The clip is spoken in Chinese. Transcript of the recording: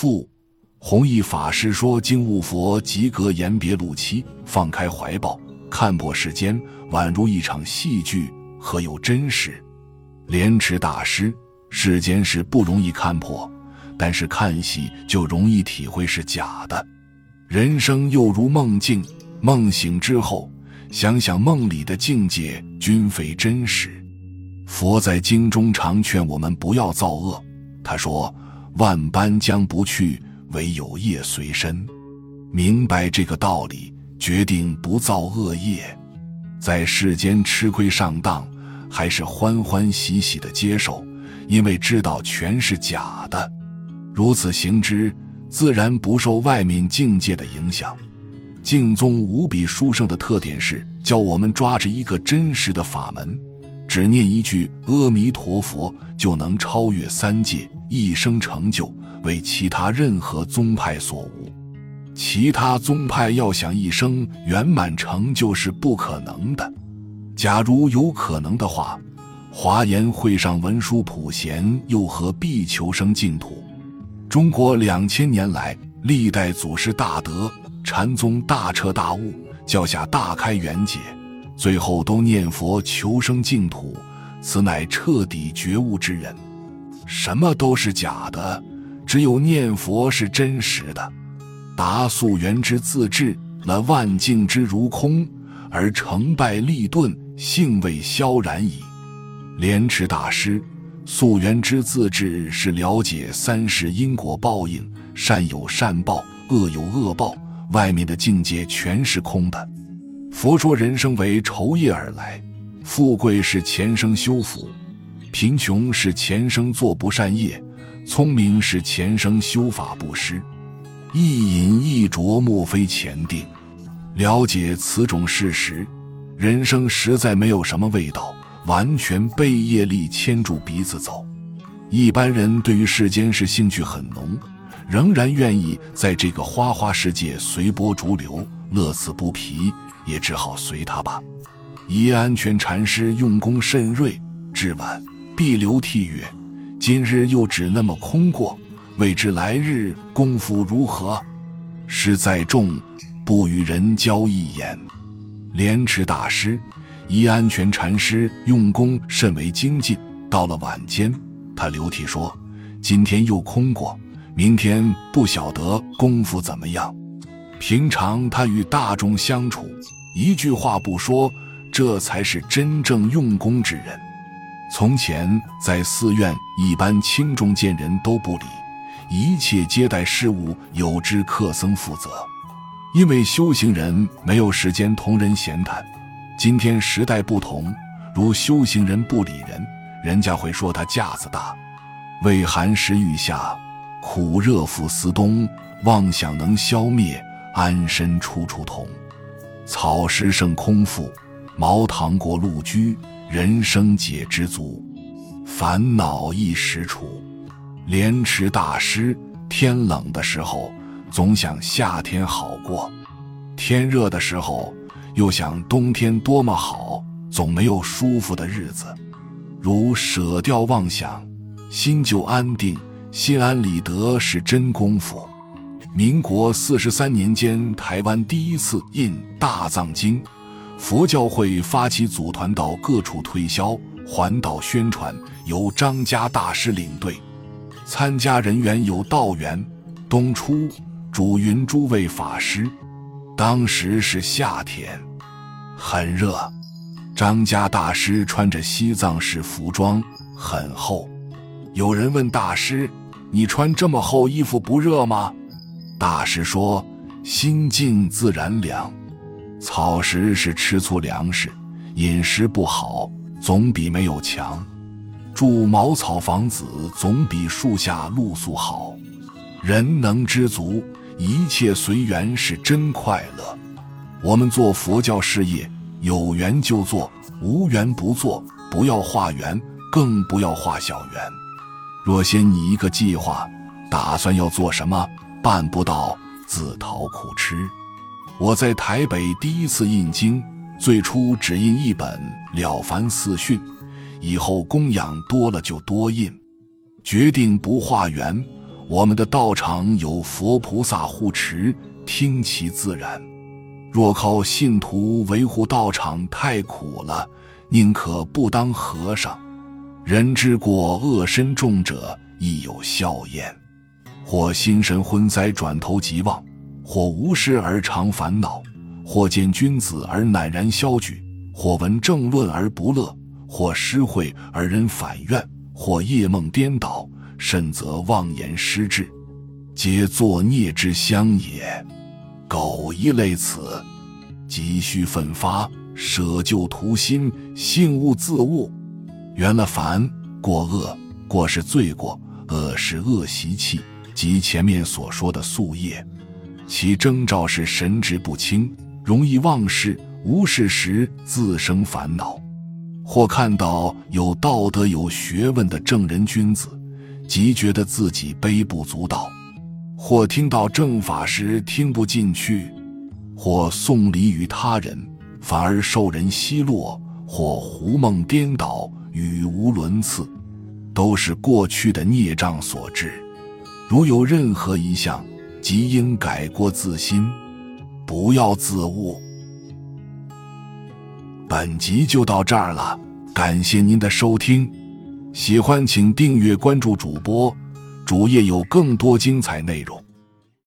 父弘一法师说：“经悟佛及格言别路期，放开怀抱，看破世间，宛如一场戏剧，何有真实？”莲池大师：“世间是不容易看破，但是看戏就容易体会是假的。人生又如梦境，梦醒之后，想想梦里的境界均非真实。佛在经中常劝我们不要造恶，他说：‘万般将不去。’”唯有业随身，明白这个道理，决定不造恶业，在世间吃亏上当，还是欢欢喜喜的接受，因为知道全是假的。如此行之，自然不受外面境界的影响。净宗无比殊胜的特点是，教我们抓着一个真实的法门，只念一句阿弥陀佛，就能超越三界，一生成就。为其他任何宗派所无，其他宗派要想一生圆满成就是不可能的。假如有可能的话，华严会上文殊普贤又何必求生净土？中国两千年来历代祖师大德，禅宗大彻大悟，教下大开圆解，最后都念佛求生净土，此乃彻底觉悟之人。什么都是假的。只有念佛是真实的，达素缘之自治了万境之如空，而成败立顿，性味萧然矣。莲池大师，素缘之自治是了解三世因果报应，善有善报，恶有恶报，外面的境界全是空的。佛说人生为酬业而来，富贵是前生修福，贫穷是前生做不善业。聪明是前生修法布施，一饮一啄莫非前定。了解此种事实，人生实在没有什么味道，完全被业力牵住鼻子走。一般人对于世间事兴趣很浓，仍然愿意在这个花花世界随波逐流，乐此不疲，也只好随他吧。一安全禅师用功甚锐，至晚必流涕曰。今日又只那么空过，未知来日功夫如何？师在众，不与人交一言。莲池大师、一安全禅师用功甚为精进。到了晚间，他流涕说：“今天又空过，明天不晓得功夫怎么样。”平常他与大众相处，一句话不说，这才是真正用功之人。从前在寺院，一般轻重见人都不理，一切接待事务有知客僧负责。因为修行人没有时间同人闲谈。今天时代不同，如修行人不理人，人家会说他架子大。畏寒食欲下，苦热复思冬。妄想能消灭，安身处处同。草食胜空腹，茅堂过路居。人生解知足，烦恼一时除。莲池大师，天冷的时候总想夏天好过，天热的时候又想冬天多么好，总没有舒服的日子。如舍掉妄想，心就安定，心安理得是真功夫。民国四十三年间，台湾第一次印《大藏经》。佛教会发起组团到各处推销、环岛宣传，由张家大师领队。参加人员有道元、东初、主云诸位法师。当时是夏天，很热。张家大师穿着西藏式服装，很厚。有人问大师：“你穿这么厚衣服不热吗？”大师说：“心静自然凉。”草食是吃粗粮食，饮食不好总比没有强。住茅草房子总比树下露宿好。人能知足，一切随缘是真快乐。我们做佛教事业，有缘就做，无缘不做。不要化缘，更不要化小缘。若先拟一个计划，打算要做什么，办不到自讨苦吃。我在台北第一次印经，最初只印一本《了凡四训》，以后供养多了就多印。决定不化缘，我们的道场有佛菩萨护持，听其自然。若靠信徒维护道场太苦了，宁可不当和尚。人之过恶深重者，亦有笑焉。或心神昏塞，转头即忘；或无事而常烦恼；或见君子而赧然消沮；或闻政论而不乐；或失会而人反怨；或夜梦颠倒，甚则妄言失志，皆作孽之相也。苟一类此，急需奋发，舍旧图新，信勿自误。圆了凡过恶，过是罪过，恶是恶习气，即前面所说的宿业。其征兆是神志不清，容易忘事，无事时自生烦恼。或看到有道德、有学问的正人君子，即觉得自己卑不足道。或听到正法时听不进去，或送礼于他人，反而受人奚落；或胡梦颠倒，语无伦次，都是过去的孽障所致。如有任何一项，即应改过自新，不要自误。本集就到这儿了，感谢您的收听，喜欢请订阅关注主播。主页有更多精彩内容。